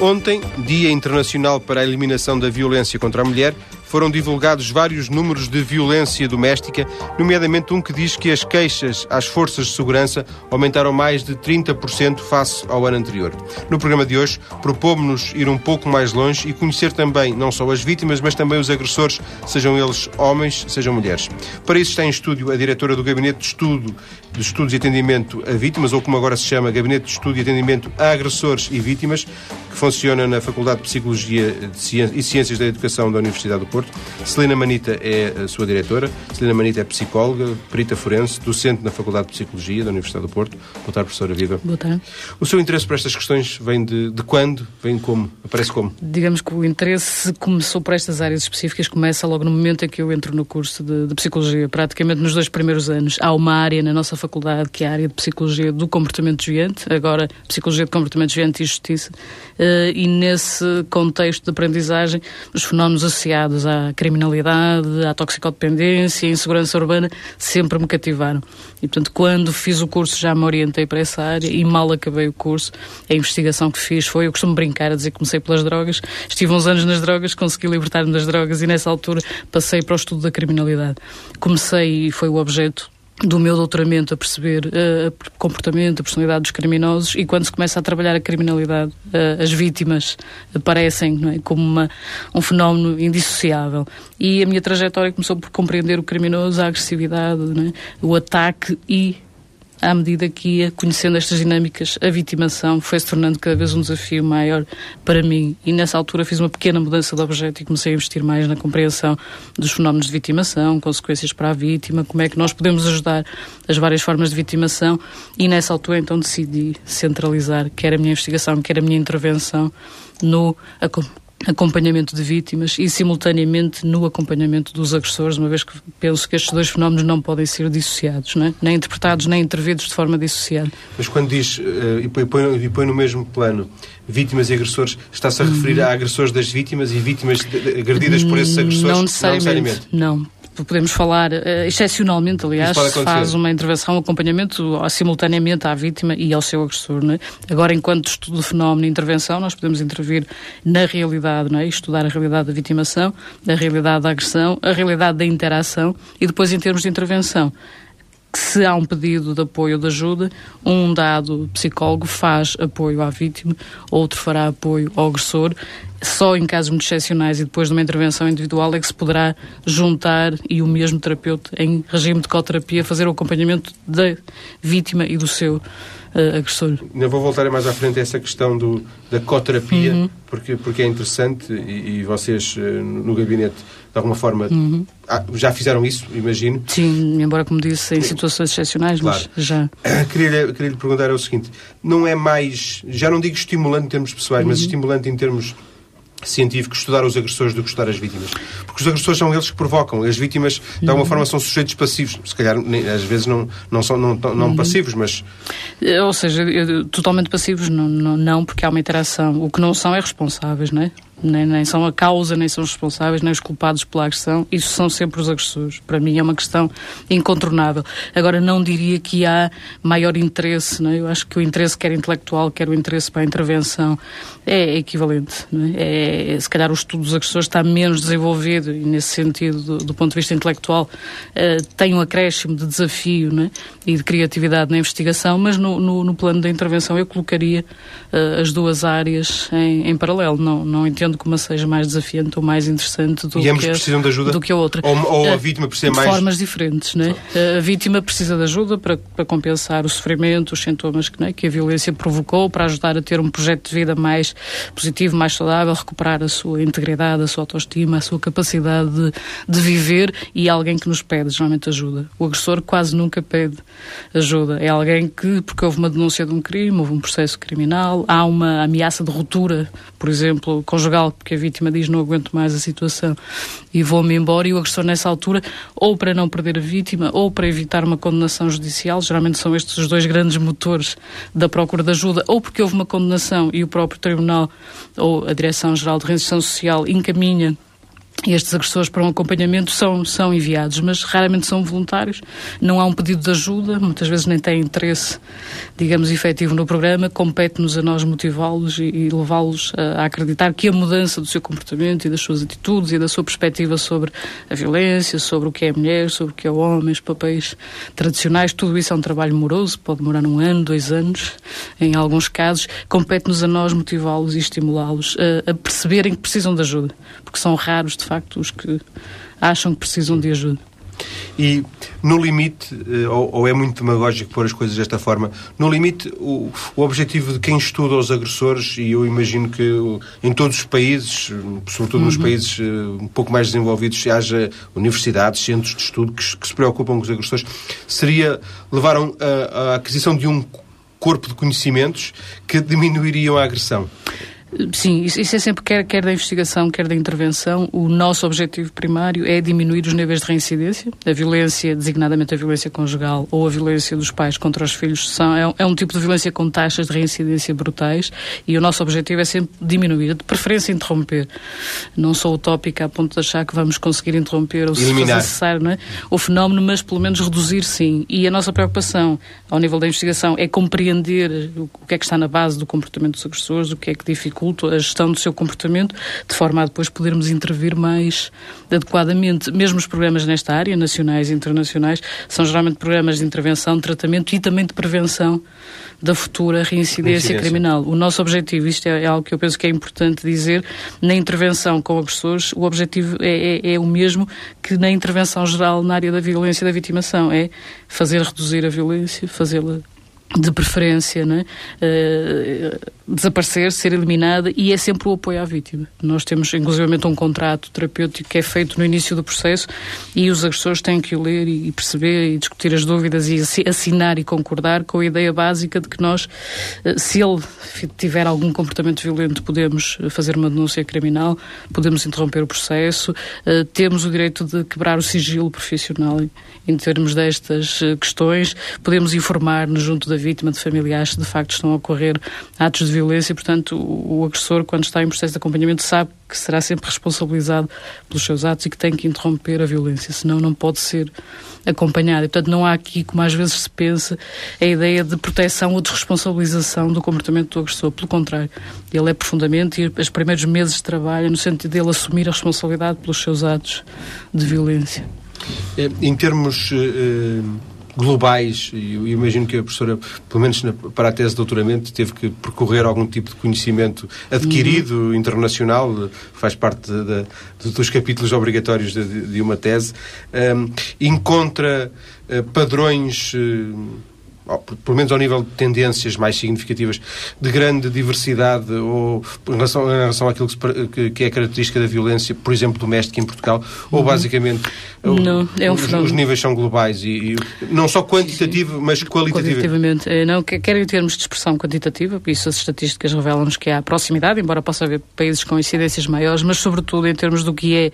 Ontem, Dia Internacional para a Eliminação da Violência contra a Mulher, foram divulgados vários números de violência doméstica, nomeadamente um que diz que as queixas às forças de segurança aumentaram mais de 30% face ao ano anterior. No programa de hoje, propomos-nos ir um pouco mais longe e conhecer também não só as vítimas, mas também os agressores, sejam eles homens, sejam mulheres. Para isso está em estúdio a diretora do Gabinete de Estudo de Estudos e Atendimento a Vítimas, ou como agora se chama, Gabinete de Estudo e Atendimento a Agressores e Vítimas, que funciona na Faculdade de Psicologia e Ciências da Educação da Universidade do Porto. Celina Manita é a sua diretora. Celina Manita é psicóloga, perita forense, docente na Faculdade de Psicologia da Universidade do Porto. Boa tarde, professora Viva. Boa tarde. O seu interesse por estas questões vem de, de quando? Vem como? Aparece como? Digamos que o interesse começou por estas áreas específicas, começa logo no momento em que eu entro no curso de, de Psicologia, praticamente nos dois primeiros anos. Há uma área na nossa faculdade que é a área de Psicologia do Comportamento Desviante, agora Psicologia de Comportamento Desviante e Justiça, uh, e nesse contexto de aprendizagem, os fenómenos associados à criminalidade, à toxicodependência, à insegurança urbana, sempre me cativaram. E, portanto, quando fiz o curso já me orientei para essa área e mal acabei o curso, a investigação que fiz foi, eu costumo brincar a dizer que comecei pelas drogas, estive uns anos nas drogas, consegui libertar-me das drogas e nessa altura passei para o estudo da criminalidade. Comecei e foi o objeto do meu doutoramento a perceber uh, o comportamento, a personalidade dos criminosos e quando se começa a trabalhar a criminalidade, uh, as vítimas aparecem é, como uma, um fenómeno indissociável. E a minha trajetória começou por compreender o criminoso, a agressividade, é, o ataque e à medida que ia conhecendo estas dinâmicas, a vitimação foi se tornando cada vez um desafio maior para mim. E nessa altura fiz uma pequena mudança de objeto e comecei a investir mais na compreensão dos fenómenos de vitimação, consequências para a vítima, como é que nós podemos ajudar as várias formas de vitimação. E nessa altura então decidi centralizar quer a minha investigação, quer a minha intervenção no acompanhamento de vítimas e, simultaneamente, no acompanhamento dos agressores, uma vez que penso que estes dois fenómenos não podem ser dissociados, é? nem interpretados nem intervidos de forma dissociada. Mas quando diz, uh, e, põe, e põe no mesmo plano, vítimas e agressores, está-se a referir uhum. a agressores das vítimas e vítimas agredidas por esses agressores? Não necessariamente. Não, necessariamente. não podemos falar, uh, excepcionalmente, aliás, faz uma intervenção, um acompanhamento simultaneamente à vítima e ao seu agressor. É? Agora, enquanto estudo de fenómeno e intervenção, nós podemos intervir na realidade, não é? estudar a realidade da vitimação, a realidade da agressão, a realidade da interação e depois, em termos de intervenção, que se há um pedido de apoio ou de ajuda, um dado psicólogo faz apoio à vítima, outro fará apoio ao agressor. Só em casos muito excepcionais e depois de uma intervenção individual é que se poderá juntar e o mesmo terapeuta em regime de coterapia fazer o acompanhamento da vítima e do seu uh, agressor. Ainda vou voltar mais à frente a essa questão do, da coterapia, uhum. porque, porque é interessante e, e vocês uh, no gabinete de alguma forma uhum. ah, já fizeram isso, imagino. Sim, embora como disse, em situações excepcionais, claro. mas já. Queria-lhe queria perguntar é o seguinte: não é mais, já não digo estimulante em termos pessoais, uhum. mas estimulante em termos científico estudar os agressores do que estudar as vítimas. Porque os agressores são eles que provocam. As vítimas, de alguma uhum. forma, são sujeitos passivos. Se calhar, às vezes, não, não são não, não uhum. passivos, mas... Eh, ou seja, totalmente passivos, não, não, não, porque há uma interação. O que não são é responsáveis, não é? Nem, nem são a causa, nem são os responsáveis, nem os culpados pela agressão. Isso são sempre os agressores. Para mim é uma questão incontornável. Agora, não diria que há maior interesse. Não é? Eu acho que o interesse, quer intelectual, quer o interesse para a intervenção, é equivalente. É? É, se calhar o estudo dos agressores está menos desenvolvido e, nesse sentido, do, do ponto de vista intelectual, uh, tem um acréscimo de desafio é? e de criatividade na investigação, mas no, no, no plano da intervenção eu colocaria uh, as duas áreas em, em paralelo. Não, não entendo que uma seja mais desafiante ou mais interessante do, e ambos que, precisam de ajuda? do que a outra. Ou, ou a, a vítima precisa de mais... De formas diferentes, né? A vítima precisa de ajuda para, para compensar o sofrimento, os sintomas que, né, que a violência provocou, para ajudar a ter um projeto de vida mais positivo, mais saudável, recuperar a sua integridade, a sua autoestima, a sua capacidade de, de viver e é alguém que nos pede geralmente ajuda. O agressor quase nunca pede ajuda. É alguém que, porque houve uma denúncia de um crime, houve um processo criminal, há uma ameaça de ruptura, por exemplo, conjugal porque a vítima diz não aguento mais a situação e vou-me embora, e o agressor nessa altura, ou para não perder a vítima, ou para evitar uma condenação judicial, geralmente são estes os dois grandes motores da procura de ajuda, ou porque houve uma condenação e o próprio Tribunal ou a Direção-Geral de Reinserção Social encaminha estes agressores para um acompanhamento são, são enviados, mas raramente são voluntários. Não há um pedido de ajuda, muitas vezes nem têm interesse, digamos, efetivo no programa. Compete-nos a nós motivá-los e, e levá-los a, a, acreditar que a mudança do seu comportamento e das suas atitudes e da sua perspectiva sobre a violência, sobre o que é mulher, sobre o que é homem, os papéis tradicionais, tudo isso é um trabalho moroso, pode demorar um ano, dois anos, em alguns casos. Compete-nos a nós motivá-los e estimulá-los a, a perceberem que precisam de ajuda, porque são raros, de facto, os que acham que precisam de ajuda. E, no limite, eh, ou, ou, é muito demagógico pôr as coisas desta forma, no limite, o, o, objetivo de quem estuda os agressores, e eu imagino que em todos os países, sobretudo uhum. nos países eh, um pouco mais desenvolvidos, haja universidades, centros de estudo que, que se preocupam com os agressores, seria levar a, a aquisição de um corpo de conhecimentos que diminuiriam a agressão. Sim, isso, é sempre, quer, quer da investigação, quer da intervenção, o nosso objetivo primário é diminuir os níveis de reincidência. A violência, designadamente a violência conjugal ou a violência dos pais contra os filhos, são, é, é um tipo de violência com taxas de reincidência brutais e o nosso objetivo é sempre diminuir, de preferência interromper. Não sou utópica a ponto de achar que vamos conseguir interromper ou se for necessário é? o fenómeno, mas pelo menos reduzir sim. E a nossa preocupação ao nível da investigação é compreender o que é que está na base do comportamento dos agressores, o que é que dificulta dificulta a gestão do seu comportamento, de forma a depois podermos intervir mais adequadamente. Mesmo os programas nesta área, nacionais e internacionais, são geralmente programas de intervenção, de tratamento e também de prevenção da futura reincidência, criminal. O nosso objetivo, isto é, é, algo que eu penso que é importante dizer, na intervenção com agressores, o objetivo é, é, é o mesmo que na intervenção geral na área da violência e da vitimação, é fazer reduzir a violência, fazê-la de preferência, né? Uh, desaparecer, ser eliminada e é sempre o apoio à vítima. Nós temos, inclusivamente, um contrato terapêutico que é feito no início do processo e os agressores têm que o ler e perceber e discutir as dúvidas e assinar e concordar com a ideia básica de que nós, uh, se ele tiver algum comportamento violento, podemos fazer uma denúncia criminal, podemos interromper o processo, uh, temos o direito de quebrar o sigilo profissional em termos destas questões, podemos informar-nos junto da vítima, de familiares, de facto estão a ocorrer atos de violência, portanto, o, o agressor, quando está em processo de acompanhamento, sabe que será sempre responsabilizado pelos seus atos e que tem que interromper a violência, senão não pode ser acompanhado. E, portanto, não há aqui, como às vezes se pensa, a ideia de proteção ou de responsabilização do comportamento do agressor. Pelo contrário, ele é profundamente, e os primeiros meses de trabalho, no sentido dele assumir a responsabilidade pelos seus atos de violência. É, em termos. Uh globais, e eu imagino que a professora, pelo menos na, para a tese de doutoramento, teve que percorrer algum tipo de conhecimento adquirido, uhum. internacional, faz parte de, de, dos capítulos obrigatórios de, de uma tese, um, encontra uh, padrões. Uh, pelo menos ao nível de tendências mais significativas, de grande diversidade ou em relação, em relação àquilo que, que, é característica da violência, por exemplo, doméstica em Portugal, ou uhum. basicamente não, é um os, os, níveis são globais e, e não só quantitativo, sim. mas qualitativo. Qualitativamente, eh, não, quer em termos de expressão quantitativa, por isso as estatísticas revelam-nos que há proximidade, embora possa haver países com incidências maiores, mas sobretudo em termos do que é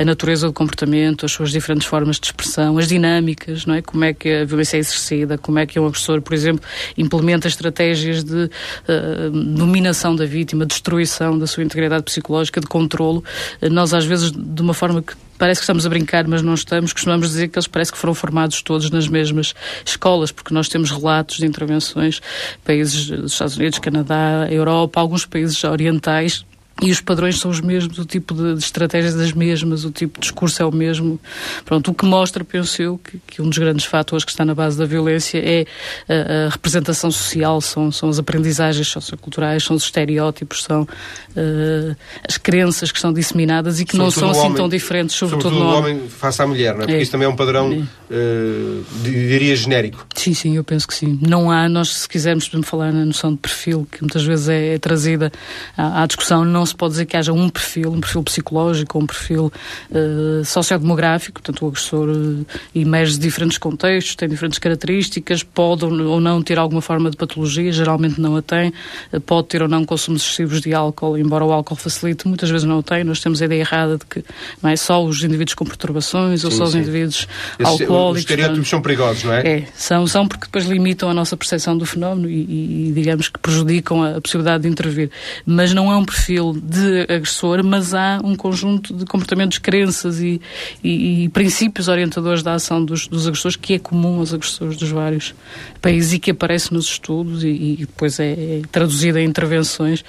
a natureza do comportamento, as suas diferentes formas de expressão, as dinâmicas, não é? Como é que a violência é exercida, como é que um agressor, por exemplo, implementa estratégias de uh, dominação da vítima, destruição da sua integridade psicológica, de controlo. Uh, nós às vezes, de uma forma que parece que estamos a brincar, mas não estamos. Costumamos dizer que eles parece que foram formados todos nas mesmas escolas, porque nós temos relatos de intervenções países dos Estados Unidos, Canadá, Europa, alguns países orientais e os padrões são os mesmos, o tipo de, de estratégias das mesmas, o tipo de discurso é o mesmo. Pronto, o que mostra, penso eu, que, que um dos grandes fatores que está na base da violência é a, a representação social, são, são as aprendizagens socioculturais, são os estereótipos, são uh, as crenças que são disseminadas e que sobretudo não são assim homem, tão diferentes, sobretudo, sobretudo no homem. homem face à mulher, não é? Porque é. isso também é um padrão, é. uh, diria, genérico. Sim, sim, eu penso que sim. Não há, nós se quisermos falar na noção de perfil, que muitas vezes é, é trazida à, à discussão, não não se pode dizer que haja um perfil, um perfil psicológico, um perfil uh, sociodemográfico, portanto o agressor uh, emerge de diferentes contextos, tem diferentes características, pode ou não ter alguma forma de patologia, geralmente não a tem, uh, pode ter ou não consumos excessivos de álcool, embora o álcool facilite, muitas vezes não o tem, nós temos a ideia errada de que não é só os indivíduos com perturbações sim, ou só sim. os indivíduos alcoólicos. Os estereótipos são perigosos, não é? É, são, são porque depois limitam a nossa percepção do fenómeno e, e digamos que prejudicam a, a possibilidade de intervir. Mas não é um perfil de agressor, mas há um conjunto de comportamentos, crenças e, e, e princípios orientadores da ação dos, dos, agressores que é comum aos agressores dos vários países e que aparece nos estudos e, e depois é, é traduzido em intervenções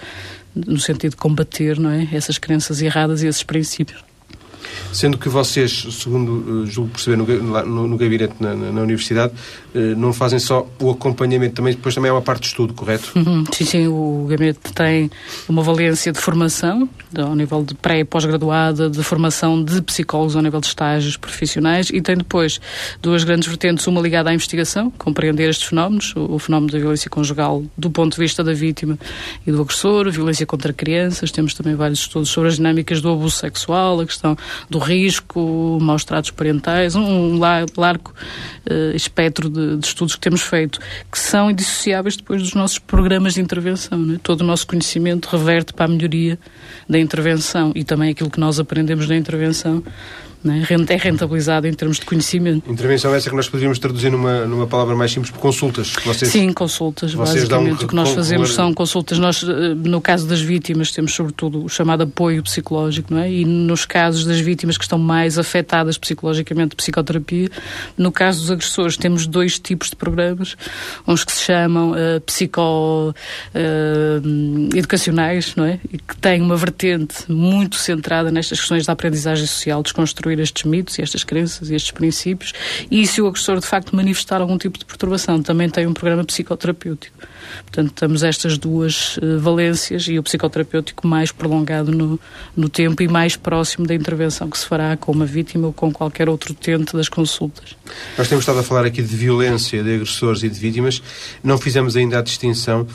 no sentido de combater não é, essas crenças erradas e esses princípios. Sendo que vocês, segundo uh, julgo perceber no, no, no gabinete na, na, na Universidade, uh, não fazem só o acompanhamento, também, depois também é uma parte de estudo, correto? Uhum, sim, sim. O gabinete tem uma valência de formação, ao nível de pré e pós-graduada, de formação de psicólogos ao nível de estágios profissionais e tem depois duas grandes vertentes, uma ligada à investigação, compreender estes fenómenos, o, o fenómeno da violência conjugal do ponto de vista da vítima e do agressor, violência contra crianças, temos também vários estudos sobre as dinâmicas do abuso sexual, a questão do risco, maus tratos parentais, um largo uh, espectro de, de, estudos que temos feito, que são indissociáveis depois dos nossos programas de intervenção. Né? Todo o nosso conhecimento reverte para a melhoria da intervenção e também aquilo que nós aprendemos na intervenção né? é rentabilizado em termos de conhecimento. Intervenção essa que nós poderíamos traduzir numa, numa palavra mais simples, consultas. Vocês, Sim, consultas. Vocês basicamente o que nós fazemos são consultas. Nós, eh, no caso das vítimas, temos sobretudo o chamado apoio psicológico, não é? E nos casos das vítimas que estão mais afetadas psicologicamente, psicoterapia. No caso dos agressores, temos dois tipos de programas, uns que se chamam uh, psico uh, educacionais, não é? E que têm uma vertente muito centrada nestas questões da aprendizagem social, desconstruir estes mitos e estas crenças e estes princípios. E se o agressor de facto manifestar algum tipo de perturbação, também tem um programa psicoterapêutico. Portanto, temos estas duas uh, valências e o psicoterapêutico mais prolongado no, no tempo e mais próximo da intervenção que se fará com uma vítima ou com qualquer outro utente das consultas. Nós temos estado a falar aqui de violência, de agressores e de vítimas. Não fizemos ainda a distinção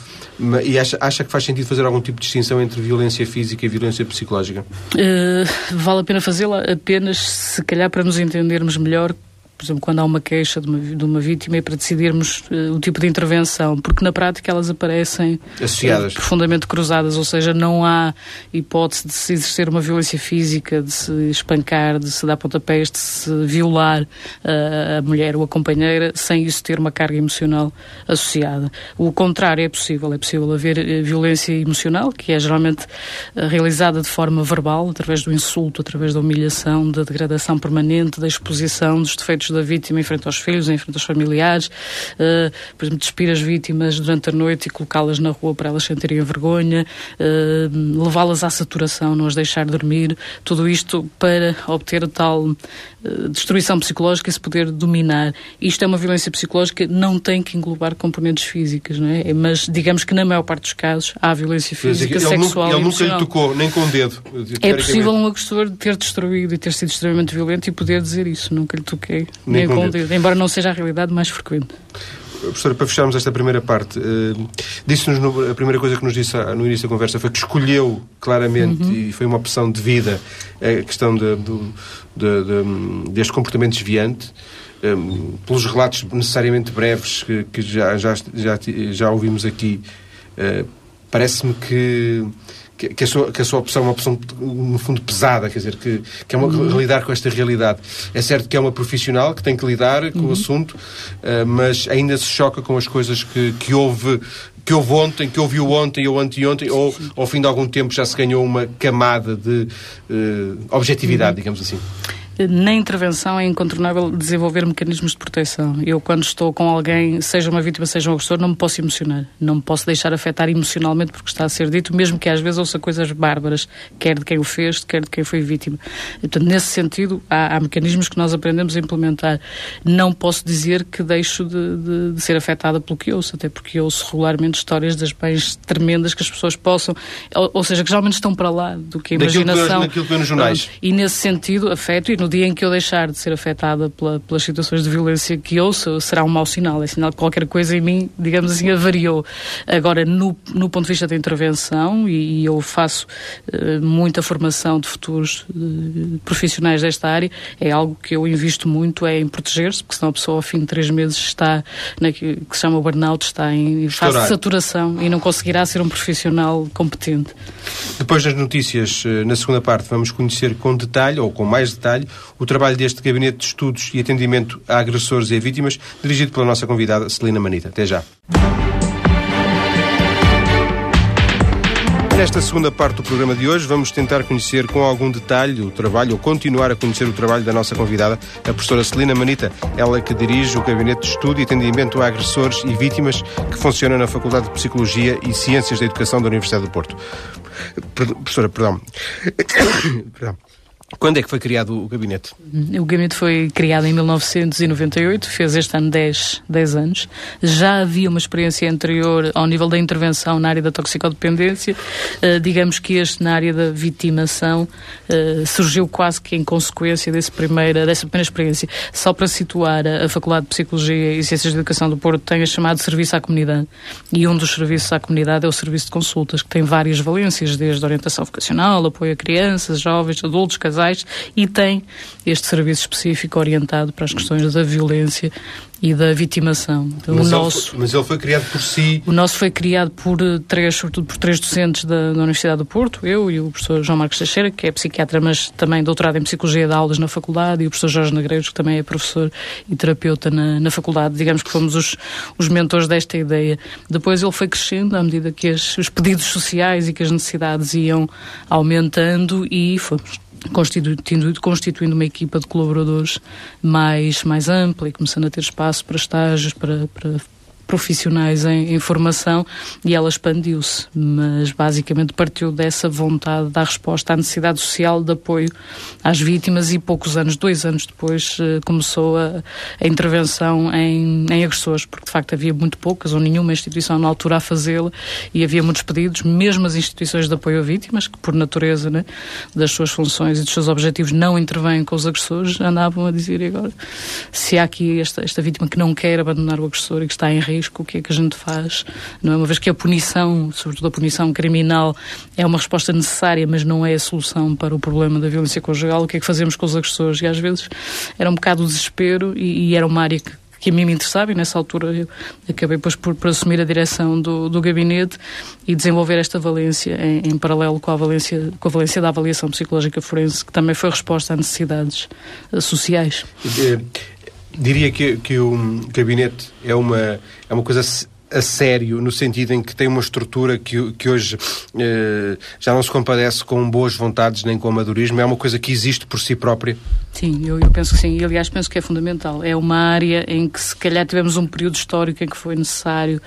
e acha, acha que faz sentido fazer algum tipo de distinção entre violência física e violência psicológica? Uh, vale a pena fazê-la apenas, se calhar, para nos entendermos melhor por exemplo, quando há uma queixa de uma, de uma vítima, é para decidirmos uh, o tipo de intervenção, porque na prática elas aparecem associadas, uh, profundamente cruzadas, ou seja, não há hipótese de se exercer uma violência física, de se espancar, de se dar pontapés, de se violar uh, a mulher ou a companheira, sem isso ter uma carga emocional associada. O contrário é possível, é possível haver violência emocional, que é geralmente realizada de forma verbal, através do insulto, através da humilhação, da degradação permanente, da exposição dos defeitos da vítima em frente aos filhos, em frente aos familiares, uh, por exemplo, despir as vítimas durante a noite e colocá-las na rua para elas sentirem vergonha, uh, levá-las à saturação, não as deixar dormir, tudo isto para obter a tal uh, destruição psicológica e se poder dominar. Isto é uma violência psicológica, não tem que englobar componentes físicas, não é? Mas digamos que na maior parte dos casos há violência física, sexual nunca, Ele nunca lhe tocou, nem com o dedo. É possível um agressor ter destruído e ter sido extremamente violento e poder dizer isso, nunca lhe toquei nem, nem com dedo. Embora não seja a realidade mais frequente. Professora, para fecharmos esta primeira parte, uh, disse-nos a primeira coisa que nos disse no início da conversa foi que escolheu claramente uhum. e foi uma opção de vida a questão de, de, de, de deste comportamento desviante. Um, eh, pelos relatos necessariamente breves que, que já, já, já, já ouvimos aqui, uh, parece-me que que, que, a sua, que a sua opção é uma opção, no fundo, pesada, quer dizer, que, que é uma, uhum. lidar com esta realidade. É certo que é uma profissional que tem que lidar com uhum. o assunto, uh, mas ainda se choca com as coisas que, que houve que houve ontem, que ouviu ontem ou anteontem, ou ao fim de algum tempo já se ganhou uma camada de uh, objetividade, uhum. digamos assim na intervenção é incontornável desenvolver mecanismos de proteção. Eu, quando estou com alguém, seja uma vítima, seja um agressor, não me posso emocionar. Não me posso deixar afetar emocionalmente porque está a ser dito, mesmo que às vezes ouça coisas bárbaras, quer de quem o fez, quer de quem foi vítima. E, portanto, nesse sentido, há, há, mecanismos que nós aprendemos a implementar. Não posso dizer que deixo de, de, de, ser afetada pelo que ouço, até porque ouço regularmente histórias das bens tremendas que as pessoas possam, ou, ou seja, que geralmente estão para lá do que a imaginação. Daquilo que, nos jornais. E nesse sentido, afeto, e no dia em que eu deixar de ser afetada pela, pelas situações de violência que ouço, será um mau sinal. É sinal que qualquer coisa em mim, digamos assim, avariou. Agora, no, no ponto de vista da intervenção, e, e eu faço uh, muita formação de futuros uh, profissionais desta área, é algo que eu invisto muito é em proteger-se, porque senão a pessoa ao fim de três meses está, naquilo que se chama o burnout, está em fase de saturação e não conseguirá ser um profissional competente. Depois das notícias, eh, na segunda parte, vamos conhecer com detalhe, ou com mais detalhe, o trabalho deste Gabinete de Estudos e Atendimento a Agressores e a Vítimas, dirigido pela nossa convidada Celina Manita. Até já. nesta segunda parte do programa de hoje vamos tentar conhecer com algum detalhe o trabalho, ou continuar a conhecer o trabalho da nossa convidada, a professora Celina Manita, ela que dirige o Gabinete de Estudo e Atendimento a Agressores e Vítimas, que funciona na Faculdade de Psicologia e Ciências da Educação da Universidade do Porto. Professora, perdão. perdão. Quando é que foi criado o gabinete? O gabinete foi criado em 1998, fez este ano 10, 10 anos. Já havia uma experiência anterior ao nível da intervenção na área da toxicodependência. Uh, digamos que este, na área da vitimação, uh, surgiu quase que em consequência desse primeira, dessa primeira experiência. Só para situar, a, a Faculdade de Psicologia e Ciências de Educação do Porto tem a chamado Serviço à Comunidade. E um dos serviços à comunidade é o Serviço de Consultas, que tem várias valências, desde orientação vocacional, apoio a crianças, jovens, adultos, casais casais e tem este serviço específico orientado para as questões da violência e da vitimação. Então, mas, nosso, ele foi, mas, ele foi, criado por si? O nosso foi criado por eh, três, sobretudo por três docentes da, da, Universidade do Porto, eu e o professor João Marcos Teixeira, que é psiquiatra, mas também doutorado em Psicologia de Aulas na faculdade, e o professor Jorge Negreiros, que também é professor e terapeuta na, na faculdade. Digamos que fomos os, os mentores desta ideia. Depois ele foi crescendo à medida que as, os pedidos sociais e que as necessidades iam aumentando e fomos constituindo, constituindo uma equipa de colaboradores mais, mais ampla e começando a ter espaço para estágios, para, para profissionais em, em formação e ela expandiu-se, mas basicamente partiu dessa vontade de dar resposta à necessidade social de apoio às vítimas e poucos anos, dois anos depois, eh, começou a, a intervenção em, em, agressores, porque de facto havia muito poucas ou nenhuma instituição na altura a fazê-la e havia muitos pedidos, mesmo as instituições de apoio a vítimas, que por natureza né, das suas funções e dos seus objetivos não intervêm com os agressores, andavam a dizer agora se há aqui esta, esta vítima que não quer abandonar o agressor e que está em risco risco, o que é que a gente faz? Não é uma vez que a punição, sobretudo a punição criminal, é uma resposta necessária, mas não é a solução para o problema da violência conjugal, o que é que fazemos com os agressores? E às vezes era um bocado o desespero e, e era uma área que que a mim me interessava e nessa altura eu acabei depois por, por assumir a direção do, do gabinete e desenvolver esta valência em, em, paralelo com a valência, com a valência da avaliação psicológica forense, que também foi resposta a necessidades uh, sociais. Diria que, que o gabinete é uma, é uma coisa a sério, no sentido em que tem uma estrutura que, que hoje eh, já não se compadece com boas vontades nem com amadorismo, é uma coisa que existe por si própria? Sim, eu, eu, penso que sim. E, aliás, penso que é fundamental. É uma área em que, se calhar, tivemos um período histórico em que foi necessário,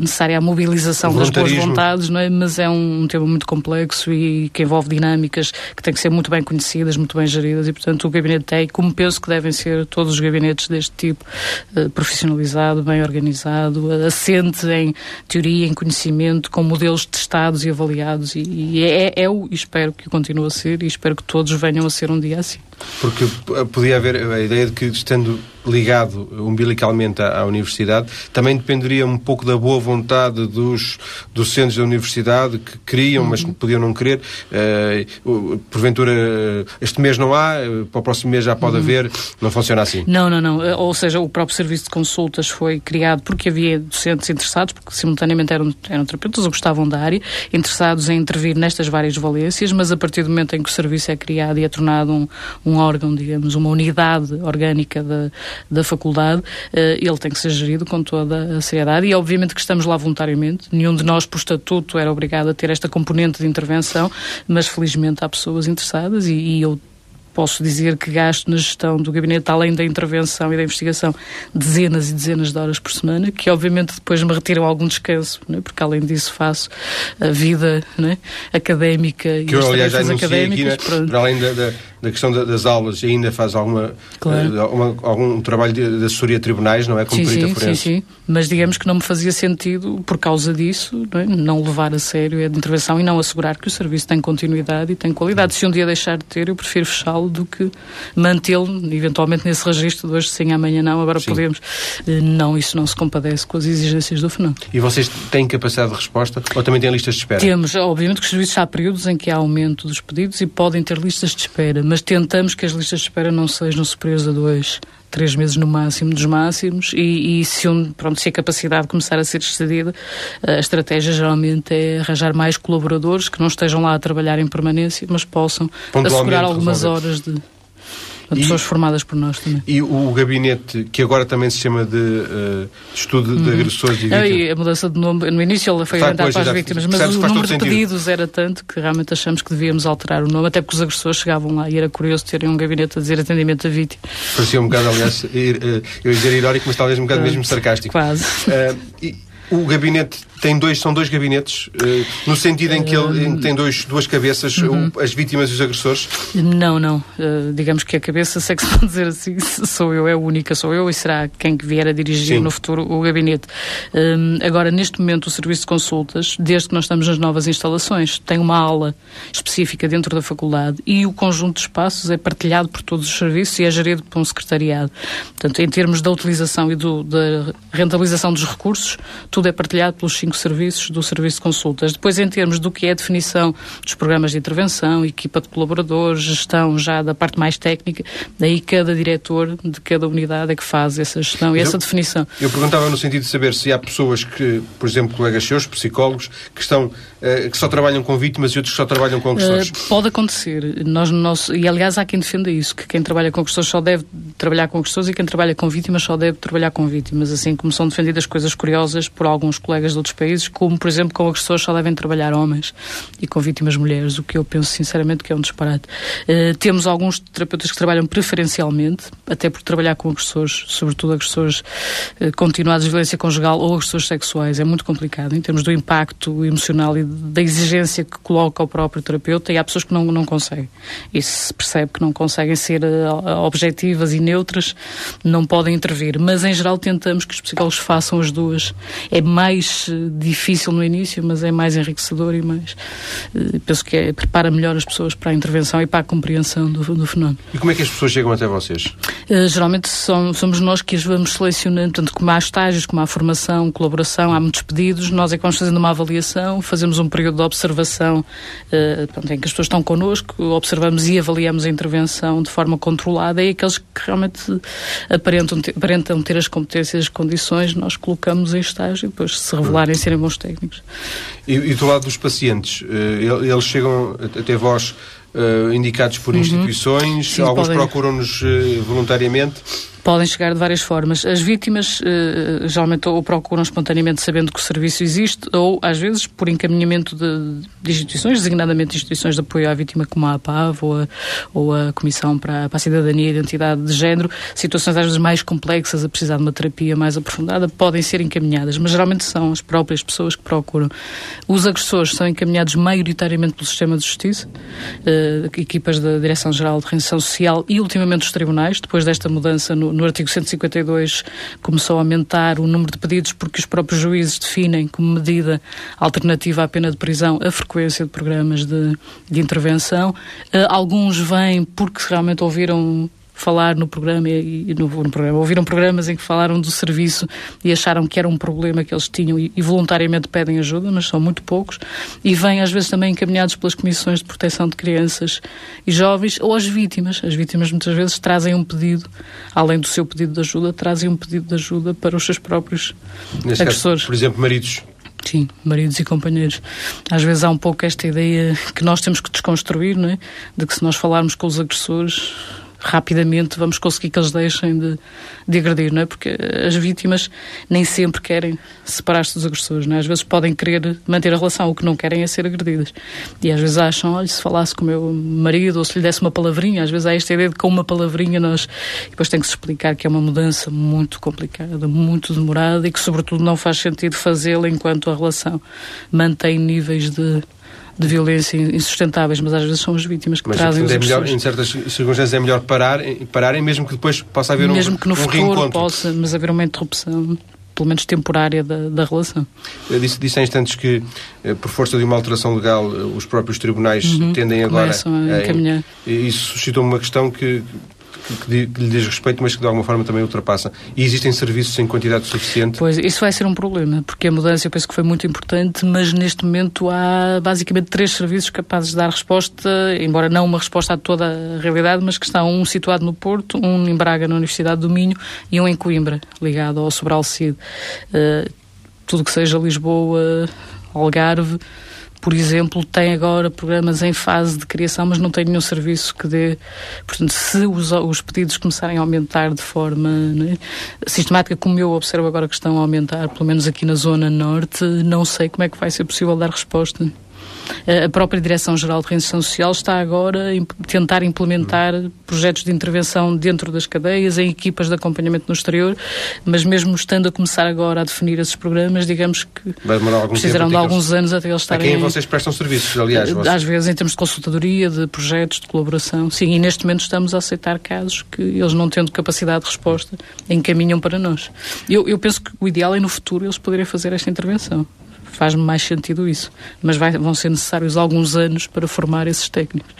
necessária a mobilização das boas vontades, não é? mas é um, tema muito complexo e que envolve dinâmicas que têm que ser muito bem conhecidas, muito bem geridas. E, portanto, o gabinete tem, como penso que devem ser todos os gabinetes deste tipo, eh, profissionalizado, bem organizado, assente em teoria, em conhecimento, com modelos testados e avaliados. E, e é, é, o, e espero que continue a ser, e espero que todos venham a ser um dia assim. Porque podia haver a ideia de que, estando ligado umbilicalmente à, à, universidade, também dependeria um pouco da boa vontade dos docentes da universidade que queriam, uhum. mas que podiam não querer. Uh, porventura, este mês não há, eh, para o próximo mês já pode uhum. haver. Não funciona assim. Não, não, não. Eh, ou seja, o próprio serviço de consultas foi criado porque havia docentes interessados, porque simultaneamente eram, eram terapeutas ou gostavam da área, interessados em intervir nestas várias valências, mas a partir do momento em que o serviço é criado e é tornado um, um órgão, digamos, uma unidade orgânica da, da faculdade, eh, ele tem que ser gerido com toda a seriedade e obviamente que estamos lá voluntariamente. Nenhum de nós, por estatuto, era obrigado a ter esta componente de intervenção, mas felizmente há pessoas interessadas e, e eu posso dizer que gasto na gestão do gabinete, além da intervenção e da investigação, dezenas e dezenas de horas por semana, que obviamente depois me retiram algum descanso, é? porque além disso faço a vida é? académica que e as tarefas académicas. Aqui, né? para além da, da da questão das aulas ainda faz alguma, claro. uh, algum trabalho de, de, assessoria a tribunais, não é? Como sim, sim, forense. Sim, sim, mas digamos que não me fazia sentido, por causa disso, não, é? não levar a sério a intervenção e não assegurar que o serviço tem continuidade e tem qualidade. Se um dia deixar de ter, eu prefiro fechá-lo do que mantê-lo, eventualmente nesse registro de hoje sim, amanhã não, agora sim. podemos. Uh, não, isso não se compadece com as exigências do fenómeno. E vocês têm capacidade de resposta ou também têm listas de espera? Temos, obviamente que os serviços há períodos em que há aumento dos pedidos e podem ter listas de espera, mas tentamos que as listas de espera não sejam superiores a dois, três meses no máximo dos máximos e, e se, um, pronto, se a capacidade começar a ser excedida, a estratégia geralmente é arranjar mais colaboradores que não estejam lá a trabalhar em permanência, mas possam assegurar algumas horas de E, pessoas formadas por nós também. E o gabinete, que agora também se chama de, uh, de estudo de uhum. agressores e vítimas. a mudança de nome, no início ele foi orientado para as vítimas, mas o número de sentido. pedidos era tanto que realmente achamos que devíamos alterar o nome, até porque os agressores chegavam lá e era curioso terem um gabinete a dizer atendimento a vítima. Parecia um bocado, aliás, eu ia dizer irónico, mas talvez um bocado mesmo sarcástico. Quase. Uh, e, o gabinete tem dois, são dois gabinetes, uh, no sentido em que ele tem dois, duas cabeças, uhum. as vítimas e os agressores? Não, não. Uh, digamos que a cabeça, se é que se pode dizer assim, sou eu, é a única, sou eu e será quem vier a dirigir Sim. no futuro o gabinete. Uh, agora, neste momento, o serviço de consultas, desde que nós estamos nas novas instalações, tem uma aula específica dentro da faculdade e o conjunto de espaços é partilhado por todos os serviços e é gerido por um secretariado. Portanto, em termos da utilização e do, da rentabilização dos recursos, tudo é partilhado pelos cinco serviços do Serviço de Consultas. Depois, em termos do que é a definição dos programas de intervenção, equipa de colaboradores, gestão já da parte mais técnica, daí cada diretor de cada unidade é que faz essa gestão e essa definição. Eu perguntava no sentido de saber se há pessoas que, por exemplo, colegas seus, psicólogos, que estão que só trabalham com vítimas e outros que só trabalham com agressores. Uh, pode acontecer. Nós, nosso, e aliás há quem defenda isso, que quem trabalha com agressores só deve trabalhar com agressores e quem trabalha com vítimas só deve trabalhar com vítimas, assim como são defendidas coisas curiosas por alguns colegas de outros países, como, por exemplo, com agressores só devem trabalhar homens e com vítimas mulheres, o que eu penso sinceramente que é um disparate. Uh, temos alguns terapeutas que trabalham preferencialmente, até por trabalhar com agressores, sobretudo agressores uh, continuados de violência conjugal ou agressores sexuais, é muito complicado em termos do impacto emocional e da exigência que coloca o próprio terapeuta e há pessoas que não, não conseguem. Isso se percebe que não conseguem ser uh, objetivas e neutras, não podem intervir, mas em geral tentamos que os psicólogos façam as duas. É mais difícil no início, mas é mais enriquecedor e mais. Uh, penso que é, prepara melhor as pessoas para a intervenção e para a compreensão do, do fenómeno. E como é que as pessoas chegam até vocês? Uh, geralmente são, somos nós que as vamos selecionando, tanto como há estágios, como há formação, colaboração, há muitos pedidos, nós é que vamos fazendo uma avaliação, fazemos um período de observação uh, portanto, em que as pessoas estão connosco, observamos e avaliamos a intervenção de forma controlada e aqueles que realmente aparentam ter, aparentam ter as competências, as condições, nós colocamos em estágio e depois se revelarem serem bons técnicos. E, e do lado dos pacientes, uh, eles chegam até vós uh, indicados por uhum. instituições, Sim, alguns procuram-nos uh, voluntariamente podem chegar de várias formas. As vítimas uh, geralmente ou procuram espontaneamente sabendo que o serviço existe, ou às vezes por encaminhamento de, de instituições, designadamente instituições de apoio à vítima como a APAV ou a, ou a Comissão para, para a Cidadania e Identidade de Género, situações às vezes mais complexas, a precisar de uma terapia mais aprofundada, podem ser encaminhadas, mas geralmente são as próprias pessoas que procuram. Os agressores são encaminhados maioritariamente pelo sistema de justiça, uh, equipas da Direção-Geral de Rendição Social e ultimamente os tribunais, depois desta mudança no, no artigo 152 começou a aumentar o número de pedidos porque os próprios juízes definem como medida alternativa à pena de prisão a frequência de programas de, de intervenção. Uh, alguns vêm porque realmente ouviram falar no programa e, no, no, programa. Ouviram programas em que falaram do serviço e acharam que era um problema que eles tinham e, e, voluntariamente pedem ajuda, mas são muito poucos. E vêm às vezes também encaminhados pelas comissões de proteção de crianças e jovens ou as vítimas. As vítimas muitas vezes trazem um pedido, além do seu pedido de ajuda, trazem um pedido de ajuda para os seus próprios Nesse agressores. Caso, por exemplo, maridos. Sim, maridos e companheiros. Às vezes há um pouco esta ideia que nós temos que desconstruir, não é? De que se nós falarmos com os agressores, rapidamente vamos conseguir que eles deixem de, de agredir, não é? Porque as vítimas nem sempre querem separar-se dos agressores, não é? Às vezes podem querer manter a relação, o que não querem é ser agredidas. E às vezes acham, olha, se falasse com o meu marido ou se lhe desse uma palavrinha, às vezes há esta ideia de com uma palavrinha nós... E depois tem que se explicar que é uma mudança muito complicada, muito demorada e que sobretudo não faz sentido fazê-la enquanto a relação mantém níveis de de violência insustentáveis, mas às vezes são as vítimas que mas, trazem os é melhor, Em certas circunstâncias é melhor parar, pararem, mesmo que depois possa haver mesmo um Mesmo que no um futuro possa, mas haver uma interrupção pelo menos temporária da, da relação. Eu disse, disse há instantes que, eh, por força de uma alteração legal, eh, os próprios tribunais uhum, tendem agora a encaminhar. isso suscitou uma questão que que, que, lhe diz respeito, mas que de alguma forma também ultrapassa. E existem serviços em quantidade suficiente? Pois, isso vai ser um problema, porque a mudança eu penso que foi muito importante, mas neste momento há basicamente três serviços capazes de dar resposta, embora não uma resposta a toda a realidade, mas que estão um situado no Porto, um em Braga, na Universidade do Minho, e um em Coimbra, ligado ao Sobral Cid. Uh, tudo que seja Lisboa, Algarve, por exemplo, tem agora programas em fase de criação, mas não tem nenhum serviço que dê. Portanto, se os, os pedidos começarem a aumentar de forma né, sistemática, como eu observo agora que estão a aumentar, pelo menos aqui na Zona Norte, não sei como é que vai ser possível dar resposta. A própria Direção-Geral de Reinserção Social está agora a tentar implementar projetos de intervenção dentro das cadeias, em equipas de acompanhamento no exterior, mas mesmo estando a começar agora a definir esses programas, digamos que precisarão de alguns anos até eles estarem... A quem vocês prestam serviços, aliás? Vocês... Às vezes em termos de consultadoria, de projetos, de colaboração. Sim, e neste momento estamos a aceitar casos que eles não tendo capacidade de resposta encaminham para nós. Eu, eu penso que o ideal é no futuro eles poderem fazer esta intervenção faz-me mais sentido isso. Mas vai, vão ser necessários alguns anos para formar esses técnicos.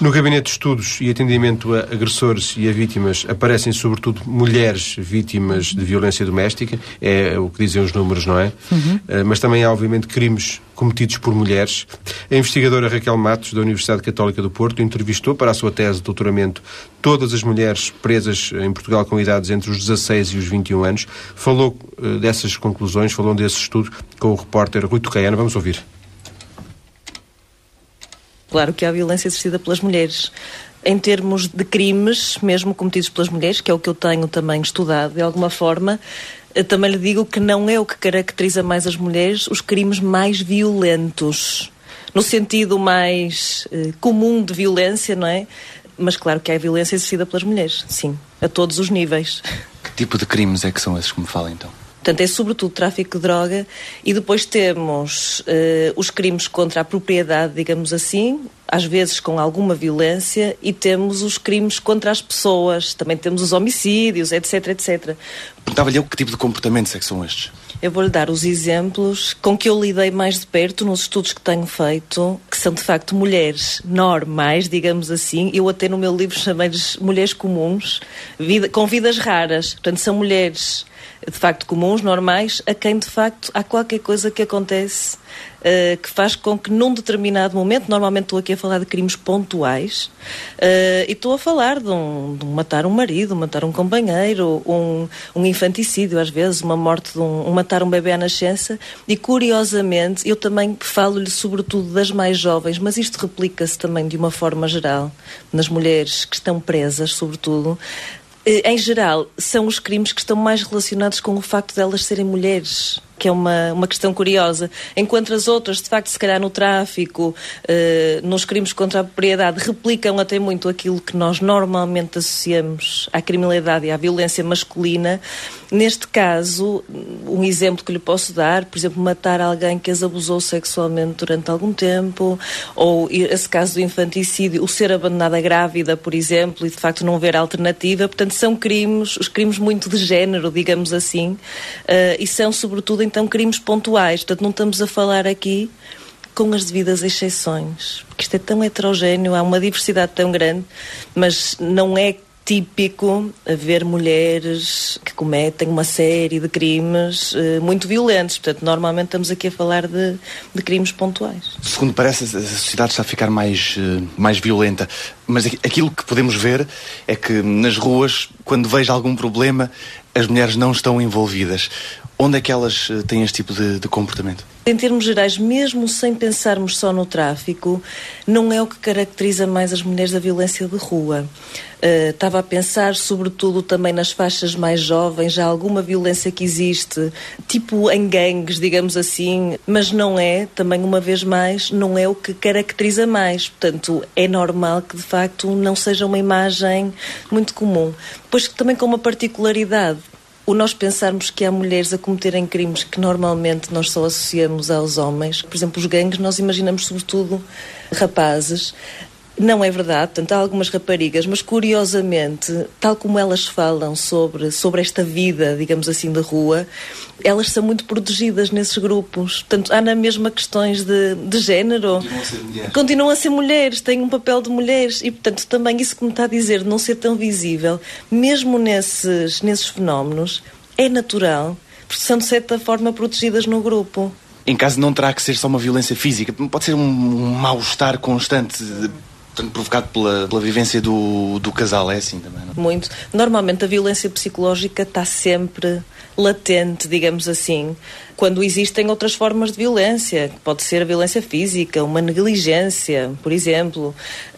No Gabinete de Estudos e Atendimento a Agressores e a Vítimas aparecem sobretudo mulheres vítimas de violência doméstica, é o que dizem os números, não é? Uhum. Uh, mas também há, obviamente, crimes cometidos por mulheres. A investigadora Raquel Matos, da Universidade Católica do Porto, entrevistou para a sua tese de doutoramento todas as mulheres presas em Portugal com idades entre os 16 e os 21 anos. Falou uh, dessas conclusões, falou desse estudo com o repórter Rui Tocaiana. Vamos ouvir. Claro que há violência exercida pelas mulheres. Em termos de crimes, mesmo cometidos pelas mulheres, que é o que eu tenho também estudado de alguma forma, eh, também lhe digo que não é o que caracteriza mais as mulheres os crimes mais violentos. No sentido mais eh, comum de violência, não é? Mas claro que há violência exercida pelas mulheres, sim, a todos os níveis. Que tipo de crimes é que são esses que me fala então? Portanto, é sobretudo tráfico de droga e depois temos uh, os crimes contra a propriedade, digamos assim, às vezes com alguma violência, e temos os crimes contra as pessoas, também temos os homicídios, etc, etc. Perguntava-lhe eu que tipo de comportamentos é que são estes? Eu vou-lhe dar os exemplos com que eu lidei mais de perto nos estudos que tenho feito, que são de facto mulheres normais, digamos assim. Eu até no meu livro chamei-lhes mulheres comuns, vida, com vidas raras. Portanto, são mulheres de facto comuns, normais, a quem de facto há qualquer coisa que acontece uh, que faz com que num determinado momento, normalmente estou aqui a falar de crimes pontuais, uh, e estou a falar de, um, de matar um marido, matar um companheiro, um, um infanticídio às vezes, uma morte de um, um matar um bebê à nascença, e curiosamente eu também falo-lhe sobretudo das mais jovens, mas isto replica-se também de uma forma geral nas mulheres que estão presas, sobretudo, em geral, são os crimes que estão mais relacionados com o facto de elas serem mulheres que é uma, uma questão curiosa. Enquanto as outras, de facto, se calhar no tráfico, eh, nos crimes contra a propriedade, replicam até muito aquilo que nós normalmente associamos à criminalidade e à violência masculina. Neste caso, um exemplo que lhe posso dar, por exemplo, matar alguém que as abusou sexualmente durante algum tempo, ou esse caso do infanticídio, o ser abandonada grávida, por exemplo, e de facto não ver alternativa. Portanto, são crimes, os crimes muito de género, digamos assim, uh, e são sobretudo então crimes pontuais. Portanto, não estamos a falar aqui com as devidas exceções, porque isto é tão heterogéneo, há uma diversidade tão grande, mas não é típico haver mulheres que cometem uma série de crimes uh, muito violentos. Portanto, normalmente estamos aqui a falar de, de, crimes pontuais. Segundo parece, a sociedade está a ficar mais, uh, mais violenta. Mas aquilo que podemos ver é que nas ruas, quando vejo algum problema, as mulheres não estão envolvidas. Onde é que elas eh, têm este tipo de, de, comportamento? Em termos gerais, mesmo sem pensarmos só no tráfico, não é o que caracteriza mais as mulheres da violência de rua. Uh, estava a pensar, sobretudo, também nas faixas mais jovens, já alguma violência que existe, tipo em gangues, digamos assim, mas não é, também uma vez mais, não é o que caracteriza mais. Portanto, é normal que de facto não seja uma imagem muito comum. Pois também com uma particularidade o nós pensarmos que há mulheres a cometerem crimes que normalmente nós só associamos aos homens, por exemplo, os gangues, nós imaginamos sobretudo rapazes. Não é verdade, portanto, há algumas raparigas, mas curiosamente, tal como elas falam sobre, sobre esta vida, digamos assim, de rua, elas são muito protegidas nesses grupos. Portanto, há na mesma questões de, de género. Continuam a ser mulheres. Continuam a ser mulheres, têm um papel de mulheres. E, portanto, também isso que me está a dizer de não ser tão visível, mesmo nesses, nesses fenómenos, é natural, porque são, de certa forma, protegidas no grupo. Em caso não terá que ser só uma violência física, pode ser um, um mal-estar constante Portanto, provocado pela, pela vivência do, do casal, é assim também, não? Muito. Normalmente a violência psicológica está sempre latente, digamos assim, quando existem outras formas de violência, pode ser a violência física, uma negligência, por exemplo.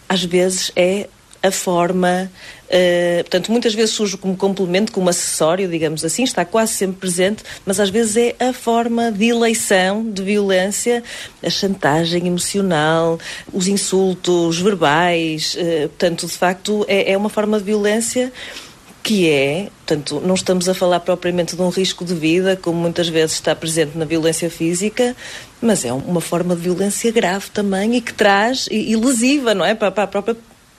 Às vezes é a forma. Uh, portanto, muitas vezes surge como complemento, como acessório, digamos assim, está quase sempre presente, mas às vezes é a forma de eleição de violência, a chantagem emocional, os insultos verbais. Uh, portanto, de facto, é, é uma forma de violência que é, portanto, não estamos a falar propriamente de um risco de vida, como muitas vezes está presente na violência física, mas é uma forma de violência grave também e que traz, e, e lesiva, não é? Para, para a própria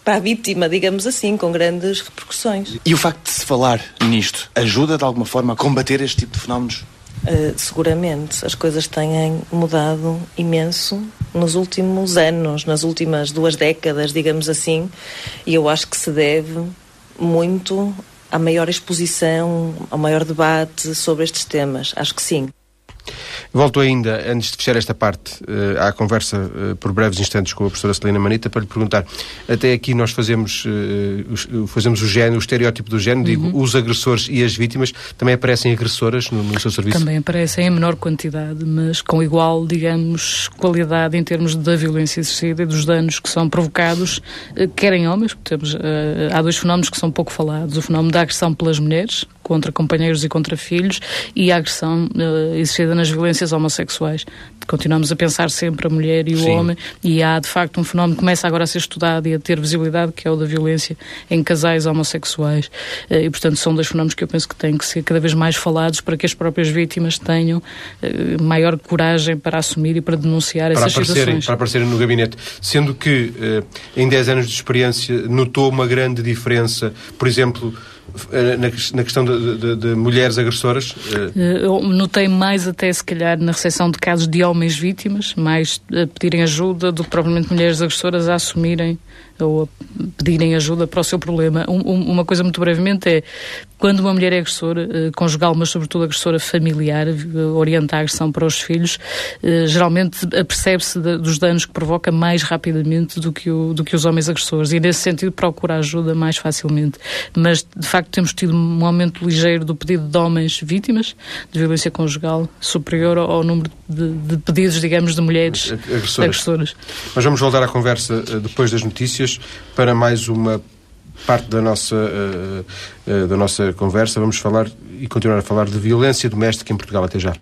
para a vítima, digamos assim, com grandes repercussões. E o facto de se falar nisto ajuda de alguma forma a combater este tipo de fenómenos? Uh, seguramente. As coisas têm mudado imenso nos últimos anos, nas últimas duas décadas, digamos assim, e eu acho que se deve muito à maior exposição, ao maior debate sobre estes temas. Acho que sim. Volto ainda, antes de fechar esta parte, uh, à conversa uh, por breves instantes com a professora Celina Manita para lhe perguntar. Até aqui nós fazemos, uh, fazemos o género, o estereótipo do género, uhum. digo, os agressores e as vítimas. Também aparecem agressoras no, no, seu serviço? Também aparecem em menor quantidade, mas com igual, digamos, qualidade em termos da violência exercida e dos danos que são provocados, quer em homens, temos, há dois fenómenos que são pouco falados. O fenómeno da agressão pelas mulheres, contra companheiros e contra filhos, e a agressão exercida nas violências homossexuais. Continuamos a pensar sempre a mulher e o Sim. homem, e há de facto um fenómeno que começa agora a ser estudado e a ter visibilidade, que é o da violência em casais homossexuais. Eh, e, portanto, são dois fenómenos que eu penso que têm que ser cada vez mais falados para que as próprias vítimas tenham eh, maior coragem para assumir e para denunciar para essas situações. Para aparecerem no gabinete. Sendo que, em 10 anos de experiência, notou uma grande diferença, por exemplo, na, na questão de, de, de, mulheres agressoras? Eh, eu notei mais até, se calhar, na recepção de casos de homens vítimas, mais a pedirem ajuda do que propriamente mulheres agressoras a assumirem ou a pedirem ajuda para o seu problema. Um, uma coisa muito brevemente é quando uma mulher é agressora eh, conjugal, mas sobretudo agressora familiar, eh, orienta a agressão para os filhos, eh, geralmente apercebe-se dos danos que provoca mais rapidamente do que, o, do que os homens agressores e nesse sentido procura ajuda mais facilmente. Mas de facto temos tido um aumento ligeiro do pedido de homens vítimas de violência conjugal superior ao, ao número de, de, pedidos, digamos, de mulheres agressoras. agressoras. Mas vamos voltar à conversa depois das notícias para mais uma parte da nossa, uh, uh, da nossa conversa. Vamos falar e continuar a falar de violência doméstica em Portugal. Até já.